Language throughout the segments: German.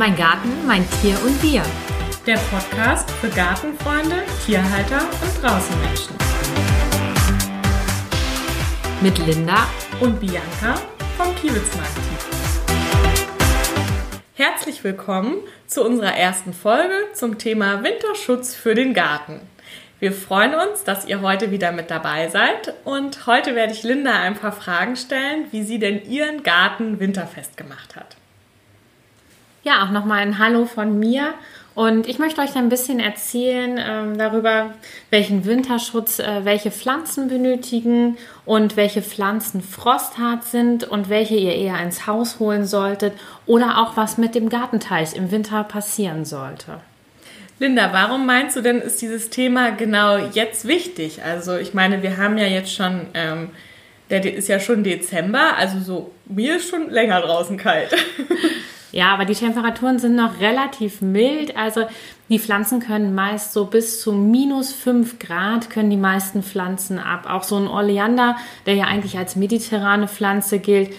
Mein Garten, mein Tier und wir. Der Podcast für Gartenfreunde, Tierhalter und Draußenmenschen. Mit Linda Und Bianca vom Kiewitzmarkt. Herzlich willkommen zu unserer ersten Folge zum Thema Winterschutz für den Garten. Wir freuen uns, dass ihr heute wieder mit dabei seid und heute werde ich Linda ein paar Fragen stellen, wie sie denn ihren Garten winterfest gemacht hat. Ja, auch nochmal ein Hallo von mir. Und ich möchte euch ein bisschen erzählen ähm, darüber, welchen Winterschutz äh, welche Pflanzen benötigen und welche Pflanzen frosthart sind und welche ihr eher ins Haus holen solltet oder auch was mit dem Gartenteich im Winter passieren sollte. Linda, warum meinst du denn, ist dieses Thema genau jetzt wichtig? Also ich meine, wir haben ja jetzt schon, ähm, der ist ja schon Dezember, also so, mir ist schon länger draußen kalt. Ja, aber die Temperaturen sind noch relativ mild. Also die Pflanzen können meist so bis zu minus 5 Grad können die meisten Pflanzen ab. Auch so ein Oleander, der ja eigentlich als mediterrane Pflanze gilt,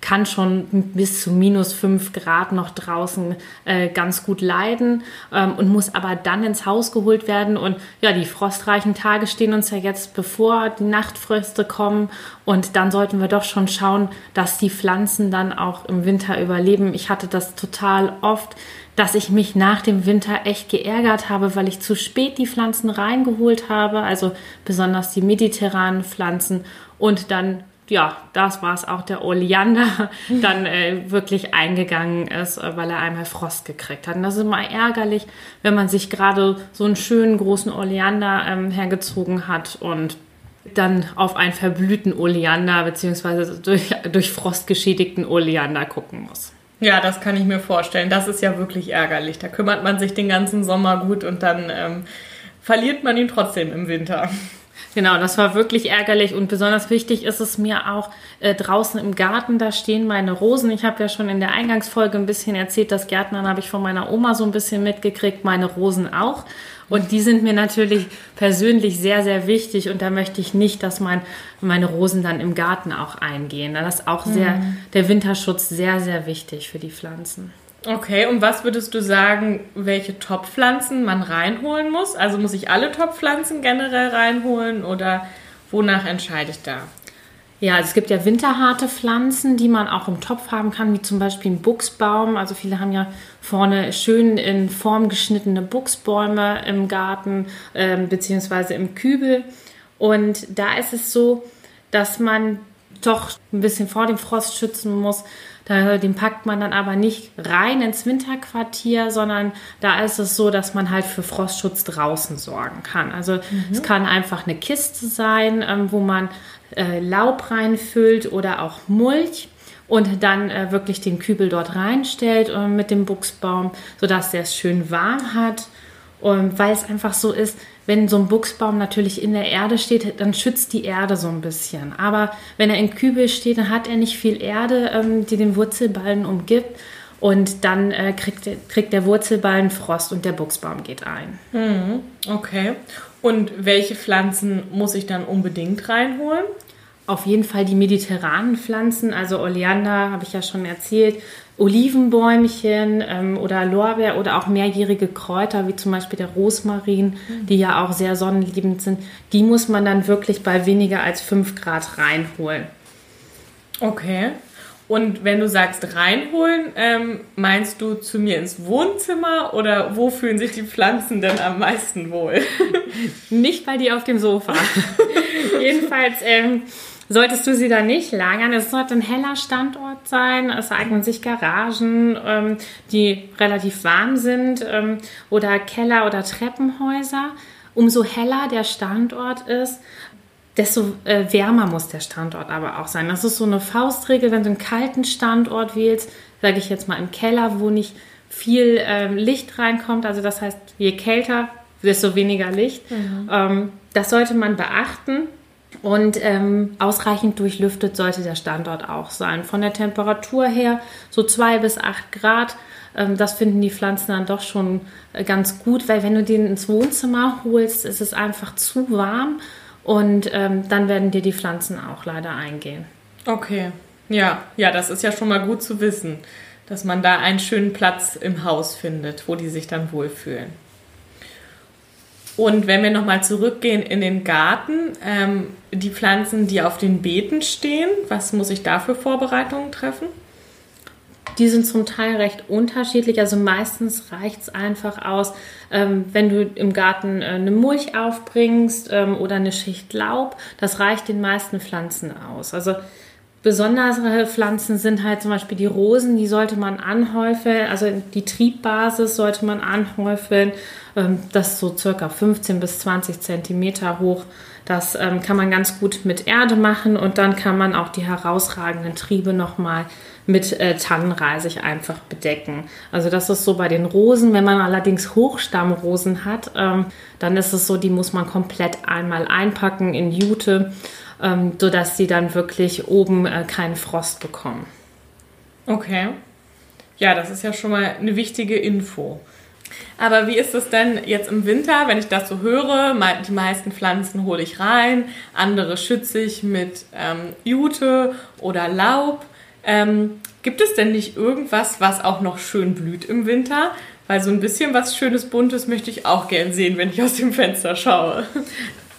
kann schon bis zu minus 5 Grad noch draußen äh, ganz gut leiden ähm, und muss aber dann ins Haus geholt werden. Und ja, die frostreichen Tage stehen uns ja jetzt bevor, die Nachtfröste kommen. Und dann sollten wir doch schon schauen, dass die Pflanzen dann auch im Winter überleben. Ich hatte das total oft, dass ich mich nach dem Winter echt geärgert habe, weil ich zu spät die Pflanzen reingeholt habe, also besonders die mediterranen Pflanzen. Und dann ja, das war es auch, der Oleander dann äh, wirklich eingegangen ist, äh, weil er einmal Frost gekriegt hat. Und das ist immer ärgerlich, wenn man sich gerade so einen schönen großen Oleander ähm, hergezogen hat und dann auf einen verblühten Oleander beziehungsweise durch, durch Frost geschädigten Oleander gucken muss. Ja, das kann ich mir vorstellen. Das ist ja wirklich ärgerlich. Da kümmert man sich den ganzen Sommer gut und dann ähm, verliert man ihn trotzdem im Winter. Genau, das war wirklich ärgerlich und besonders wichtig ist es mir auch äh, draußen im Garten, da stehen meine Rosen. Ich habe ja schon in der Eingangsfolge ein bisschen erzählt, das Gärtnern habe ich von meiner Oma so ein bisschen mitgekriegt, meine Rosen auch. Und die sind mir natürlich persönlich sehr, sehr wichtig und da möchte ich nicht, dass mein, meine Rosen dann im Garten auch eingehen. Das ist auch sehr, mhm. der Winterschutz sehr, sehr wichtig für die Pflanzen. Okay, und was würdest du sagen, welche Topfpflanzen man reinholen muss? Also muss ich alle Topfpflanzen generell reinholen oder wonach entscheide ich da? Ja, also es gibt ja winterharte Pflanzen, die man auch im Topf haben kann, wie zum Beispiel ein Buchsbaum. Also viele haben ja vorne schön in Form geschnittene Buchsbäume im Garten äh, beziehungsweise im Kübel. Und da ist es so, dass man doch ein bisschen vor dem Frost schützen muss. Den packt man dann aber nicht rein ins Winterquartier, sondern da ist es so, dass man halt für Frostschutz draußen sorgen kann. Also mhm. es kann einfach eine Kiste sein, ähm, wo man äh, Laub reinfüllt oder auch Mulch und dann äh, wirklich den Kübel dort reinstellt äh, mit dem Buchsbaum, sodass der es schön warm hat. Und weil es einfach so ist, wenn so ein Buchsbaum natürlich in der Erde steht, dann schützt die Erde so ein bisschen. Aber wenn er in Kübel steht, dann hat er nicht viel Erde, ähm, die den Wurzelballen umgibt. Und dann äh, kriegt, kriegt der Wurzelballen Frost und der Buchsbaum geht ein. Mhm. Okay. Und welche Pflanzen muss ich dann unbedingt reinholen? Auf jeden Fall die mediterranen Pflanzen, also Oleander, habe ich ja schon erzählt, Olivenbäumchen ähm, oder Lorbeer oder auch mehrjährige Kräuter, wie zum Beispiel der Rosmarin, mhm. die ja auch sehr sonnenliebend sind, die muss man dann wirklich bei weniger als 5 Grad reinholen. Okay. Und wenn du sagst reinholen, ähm, meinst du zu mir ins Wohnzimmer oder wo fühlen sich die Pflanzen denn am meisten wohl? Nicht bei dir auf dem Sofa. Jedenfalls ähm, solltest du sie da nicht lagern. Es sollte ein heller Standort sein. Es eignen sich Garagen, ähm, die relativ warm sind ähm, oder Keller oder Treppenhäuser. Umso heller der Standort ist, desto äh, wärmer muss der Standort aber auch sein. Das ist so eine Faustregel, wenn du einen kalten Standort wählst, sage ich jetzt mal im Keller, wo nicht viel ähm, Licht reinkommt. Also das heißt, je kälter, desto weniger Licht. Mhm. Ähm, das sollte man beachten. Und ähm, ausreichend durchlüftet sollte der Standort auch sein. Von der Temperatur her so zwei bis acht Grad. Ähm, das finden die Pflanzen dann doch schon äh, ganz gut, weil wenn du den ins Wohnzimmer holst, ist es einfach zu warm und ähm, dann werden dir die Pflanzen auch leider eingehen. Okay, ja, ja, das ist ja schon mal gut zu wissen dass man da einen schönen Platz im Haus findet, wo die sich dann wohlfühlen. Und wenn wir nochmal zurückgehen in den Garten, ähm, die Pflanzen, die auf den Beeten stehen, was muss ich da für Vorbereitungen treffen? Die sind zum Teil recht unterschiedlich. Also meistens reicht es einfach aus, ähm, wenn du im Garten äh, eine Mulch aufbringst ähm, oder eine Schicht Laub. Das reicht den meisten Pflanzen aus. Also Besondere Pflanzen sind halt zum Beispiel die Rosen, die sollte man anhäufeln, also die Triebbasis sollte man anhäufeln, ähm, das ist so circa 15 bis 20 Zentimeter hoch. Das ähm, kann man ganz gut mit Erde machen und dann kann man auch die herausragenden Triebe nochmal mit äh, Tannenreisig einfach bedecken. Also das ist so bei den Rosen. Wenn man allerdings Hochstammrosen hat, ähm, dann ist es so, die muss man komplett einmal einpacken in Jute ähm, sodass sie dann wirklich oben äh, keinen Frost bekommen. Okay. Ja, das ist ja schon mal eine wichtige Info. Aber wie ist es denn jetzt im Winter, wenn ich das so höre? Die meisten Pflanzen hole ich rein, andere schütze ich mit ähm, Jute oder Laub. Ähm, gibt es denn nicht irgendwas, was auch noch schön blüht im Winter? Weil so ein bisschen was Schönes, Buntes möchte ich auch gern sehen, wenn ich aus dem Fenster schaue.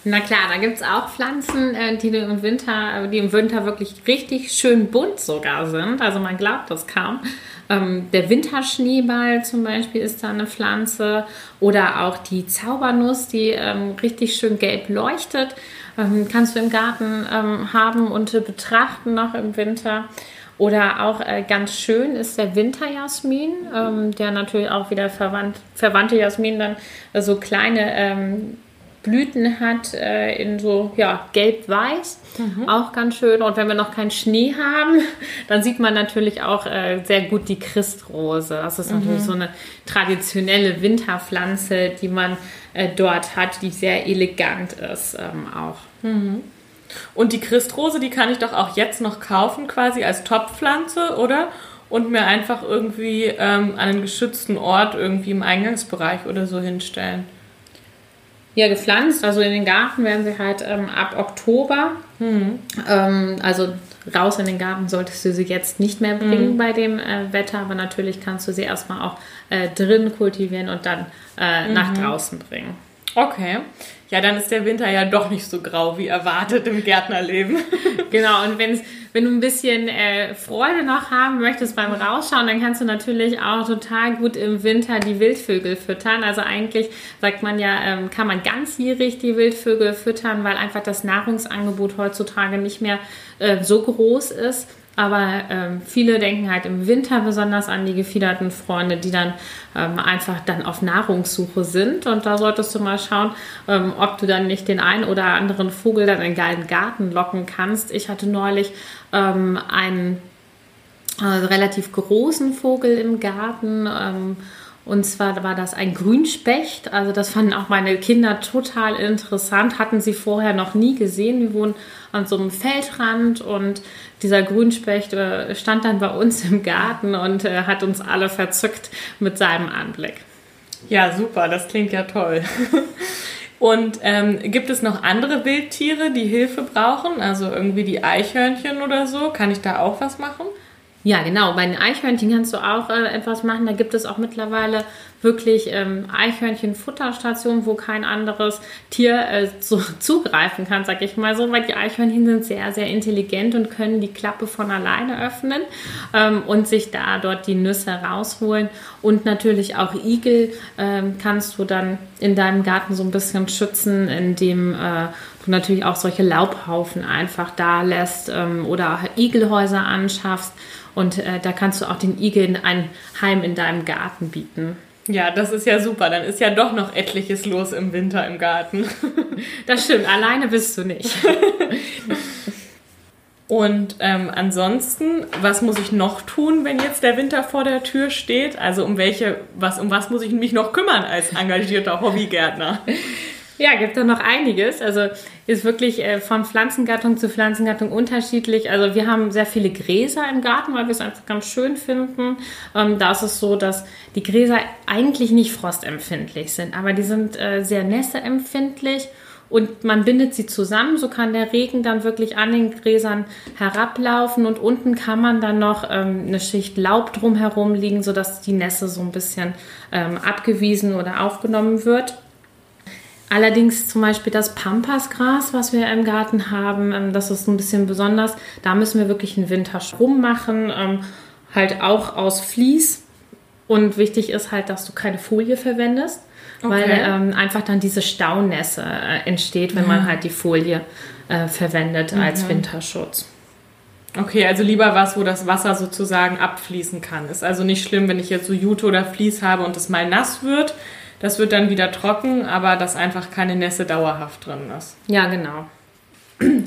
Na klar, da gibt es auch Pflanzen, äh, die im Winter, die im Winter wirklich richtig schön bunt sogar sind. Also man glaubt das kaum. Ähm, der Winterschneeball zum Beispiel ist da eine Pflanze oder auch die Zaubernuss, die ähm, richtig schön gelb leuchtet. Ähm, kannst du im Garten haben und betrachten noch im Winter. Oder auch äh, ganz schön ist der Winterjasmin, der natürlich auch wieder verwandt, verwandte Jasmin dann äh, so kleine Blüten hat äh, in so ja, gelb-weiß. Mhm. Auch ganz schön. Und wenn wir noch keinen Schnee haben, dann sieht man natürlich auch äh, sehr gut die Christrose. Das ist mhm. natürlich so eine traditionelle Winterpflanze, die man äh, dort hat, die sehr elegant ist ähm, auch. Mhm. Und die Christrose, die kann ich doch auch jetzt noch kaufen, quasi als Topfpflanze, oder? Und mir einfach irgendwie ähm, an einen geschützten Ort irgendwie im Eingangsbereich oder so hinstellen. Ja, gepflanzt. Also in den Garten werden sie halt ähm, ab Oktober. Mhm. Ähm, also raus in den Garten solltest du sie jetzt nicht mehr bringen mhm. bei dem äh, Wetter, aber natürlich kannst du sie erstmal auch äh, drin kultivieren und dann äh, mhm. nach draußen bringen. Okay. Ja, dann ist der Winter ja doch nicht so grau wie erwartet im Gärtnerleben. genau, und wenn's, wenn du ein bisschen äh, Freude noch haben möchtest beim Rausschauen, dann kannst du natürlich auch total gut im Winter die Wildvögel füttern. Also eigentlich sagt man ja, ähm, kann man ganzjährig die Wildvögel füttern, weil einfach das Nahrungsangebot heutzutage nicht mehr äh, so groß ist. Aber ähm, viele denken halt im Winter besonders an die gefiederten Freunde, die dann ähm, einfach dann auf Nahrungssuche sind. Und da solltest du mal schauen, ähm, ob du dann nicht den einen oder anderen Vogel dann in deinen Garten locken kannst. Ich hatte neulich ähm, einen äh, relativ großen Vogel im Garten. Und zwar war das ein Grünspecht. Also das fanden auch meine Kinder total interessant. Hatten sie vorher noch nie gesehen. Wir wohnen an so einem Feldrand und dieser Grünspecht äh, stand dann bei uns im Garten und äh, hat uns alle verzückt mit seinem Anblick. Ja, super, das klingt ja toll. Und ähm, gibt es noch andere Wildtiere, die Hilfe brauchen? Also irgendwie die Eichhörnchen oder so? Kann ich da auch was machen? Ja, genau. Bei den Eichhörnchen kannst du auch äh, etwas machen. Da gibt es auch mittlerweile wirklich ähm, Eichhörnchen-Futterstationen, wo kein anderes Tier äh, zu, zugreifen kann, sag ich mal so, weil die Eichhörnchen sind sehr, sehr intelligent und können die Klappe von alleine öffnen ähm, und sich da dort die Nüsse rausholen. Und natürlich auch Igel ähm, kannst du dann in deinem Garten so ein bisschen schützen, indem äh, du natürlich auch solche Laubhaufen einfach da lässt ähm, oder Igelhäuser anschaffst und äh, da kannst du auch den Igeln ein Heim in deinem Garten bieten. Ja, das ist ja super. Dann ist ja doch noch etliches los im Winter im Garten. Das stimmt, alleine bist du nicht. Und ähm, ansonsten, was muss ich noch tun, wenn jetzt der Winter vor der Tür steht? Also um welche, was, um was muss ich mich noch kümmern als engagierter Hobbygärtner? Ja, gibt da noch einiges. Also ist wirklich äh, von Pflanzengattung zu Pflanzengattung unterschiedlich. Also wir haben sehr viele Gräser im Garten, weil wir es einfach ganz schön finden. Ähm, da ist es so, dass die Gräser eigentlich nicht frostempfindlich sind, aber die sind äh, sehr nässeempfindlich und man bindet sie zusammen. So kann der Regen dann wirklich an den Gräsern herablaufen und unten kann man dann noch ähm, eine Schicht Laub drumherum liegen, sodass die Nässe so ein bisschen ähm, abgewiesen oder aufgenommen wird. Allerdings zum Beispiel das Pampasgras, was wir im Garten haben, ähm, das ist ein bisschen besonders. Da müssen wir wirklich einen Winterstrom machen, ähm, halt auch aus Vlies. Und wichtig ist halt, dass du keine Folie verwendest Okay. Weil ähm, einfach dann diese Staunässe äh, entsteht, wenn mhm. man halt die Folie äh, verwendet mhm. als Winterschutz. Okay, also lieber was, wo das Wasser sozusagen abfließen kann. Ist also nicht schlimm, wenn ich jetzt so Jute oder Vlies habe und es mal nass wird. Das wird dann wieder trocken, aber dass einfach keine Nässe dauerhaft drin ist. Ja, genau.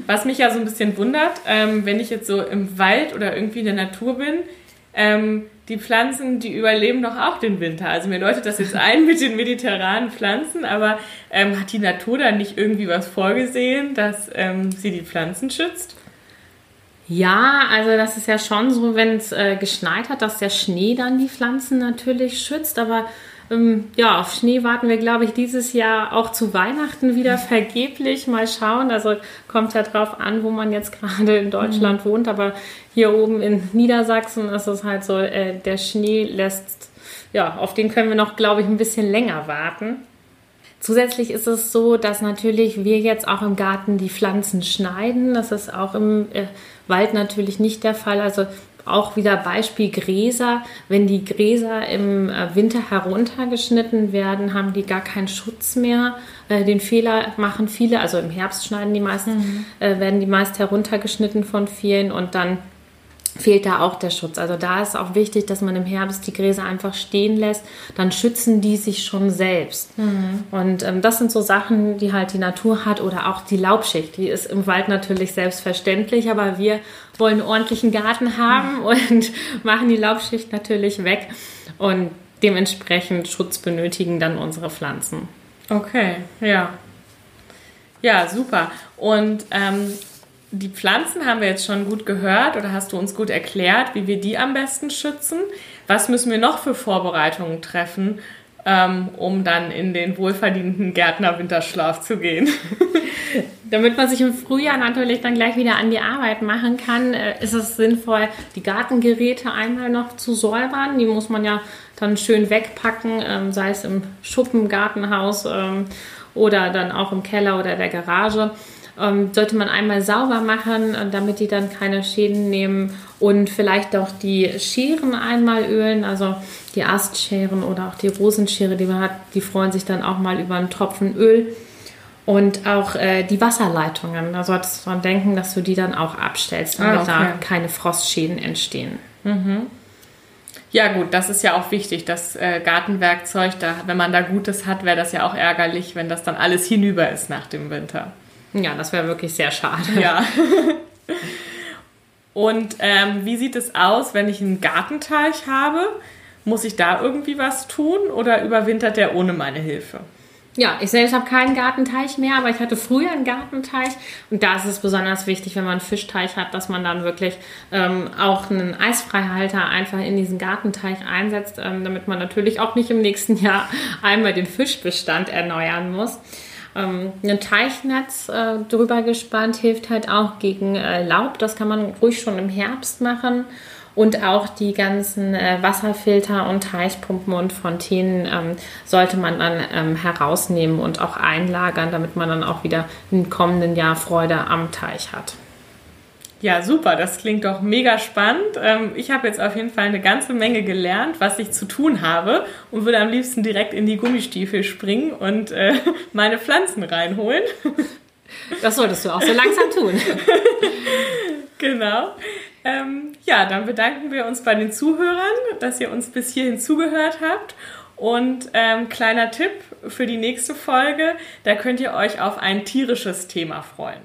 Was mich ja so ein bisschen wundert, ähm, wenn ich jetzt so im Wald oder irgendwie in der Natur bin, ähm, die Pflanzen, die überleben doch auch den Winter. Also mir läutet das jetzt ein mit den mediterranen Pflanzen, aber ähm, hat die Natur da nicht irgendwie was vorgesehen, dass ähm, sie die Pflanzen schützt? Ja, also das ist ja schon so, wenn es äh, geschneit hat, dass der Schnee dann die Pflanzen natürlich schützt, aber ähm, ja, auf Schnee warten wir, glaube ich, dieses Jahr auch zu Weihnachten wieder vergeblich. Mal schauen. Also kommt ja drauf an, wo man jetzt gerade in Deutschland mhm. wohnt. Aber hier oben in Niedersachsen ist es halt so, äh, der Schnee lässt, ja, auf den können wir noch, glaube ich, ein bisschen länger warten. Zusätzlich ist es so, dass natürlich wir jetzt auch im Garten die Pflanzen schneiden. Das ist auch im äh, Wald natürlich nicht der Fall. Also auch wieder Beispiel Gräser. Wenn die Gräser im äh, Winter heruntergeschnitten werden, haben die gar keinen Schutz mehr. Äh, den Fehler machen viele, also im Herbst schneiden die meisten, mhm. Äh, werden die meist heruntergeschnitten von vielen und dann fehlt da auch der Schutz. Also da ist auch wichtig, dass man im Herbst die Gräser einfach stehen lässt. Dann schützen die sich schon selbst. Mhm. Und ähm, das sind so Sachen, die halt die Natur hat oder auch die Laubschicht. Die ist im Wald natürlich selbstverständlich, aber wir wollen einen ordentlichen Garten haben mhm. und machen die Laubschicht natürlich weg. Und dementsprechend Schutz benötigen dann unsere Pflanzen. Okay, ja. Ja, super. Und ähm, die Pflanzen haben wir jetzt schon gut gehört oder hast du uns gut erklärt, wie wir die am besten schützen. Was müssen wir noch für Vorbereitungen treffen, ähm, um dann in den wohlverdienten Gärtner-Winterschlaf zu gehen? Damit man sich im Frühjahr natürlich dann gleich wieder an die Arbeit machen kann, äh, ist es sinnvoll, die Gartengeräte einmal noch zu säubern. Die muss man ja dann schön wegpacken, ähm, sei es im Schuppen, Gartenhaus ähm, oder dann auch im Keller oder der Garage ähm, sollte man einmal sauber machen, äh, damit die dann keine Schäden nehmen und vielleicht auch die Scheren einmal ölen, also die Astscheren oder auch die Rosenschere, die man hat, die freuen sich dann auch mal über einen Tropfen Öl. Und auch äh, die Wasserleitungen, da solltest du dran denken, dass du die dann auch abstellst, damit ah, okay. da keine Frostschäden entstehen. Mhm. Ja gut, das ist ja auch wichtig, das äh, Gartenwerkzeug, da, wenn man da Gutes hat, wäre das ja auch ärgerlich, wenn das dann alles hinüber ist nach dem Winter. Ja, das wäre wirklich sehr schade. Ja. Und ähm, wie sieht es aus, wenn ich einen Gartenteich habe? Muss ich da irgendwie was tun oder überwintert der ohne meine Hilfe? Ja, ich selbst habe keinen Gartenteich mehr, aber ich hatte früher einen Gartenteich und da ist es besonders wichtig, wenn man einen Fischteich hat, dass man dann wirklich ähm, auch einen Eisfreihalter einfach in diesen Gartenteich einsetzt, ähm, damit man natürlich auch nicht im nächsten Jahr einmal den Fischbestand erneuern muss. Ähm, ein Teichnetz äh, drüber gespannt hilft halt auch gegen äh, Laub. Das kann man ruhig schon im Herbst machen. Und auch die ganzen äh, Wasserfilter und Teichpumpen und Fontänen ähm, sollte man dann ähm, herausnehmen und auch einlagern, damit man dann auch wieder im kommenden Jahr Freude am Teich hat. Ja, super, das klingt doch mega spannend. Ähm, ich habe jetzt auf jeden Fall eine ganze Menge gelernt, was ich zu tun habe und würde am liebsten direkt in die Gummistiefel springen und äh, meine Pflanzen reinholen. Das solltest du auch so langsam tun. genau. Ähm, ja, dann bedanken wir uns bei den Zuhörern, dass ihr uns bis hierhin zugehört habt. Und ähm, kleiner Tipp für die nächste Folge, da könnt ihr euch auf ein tierisches Thema freuen.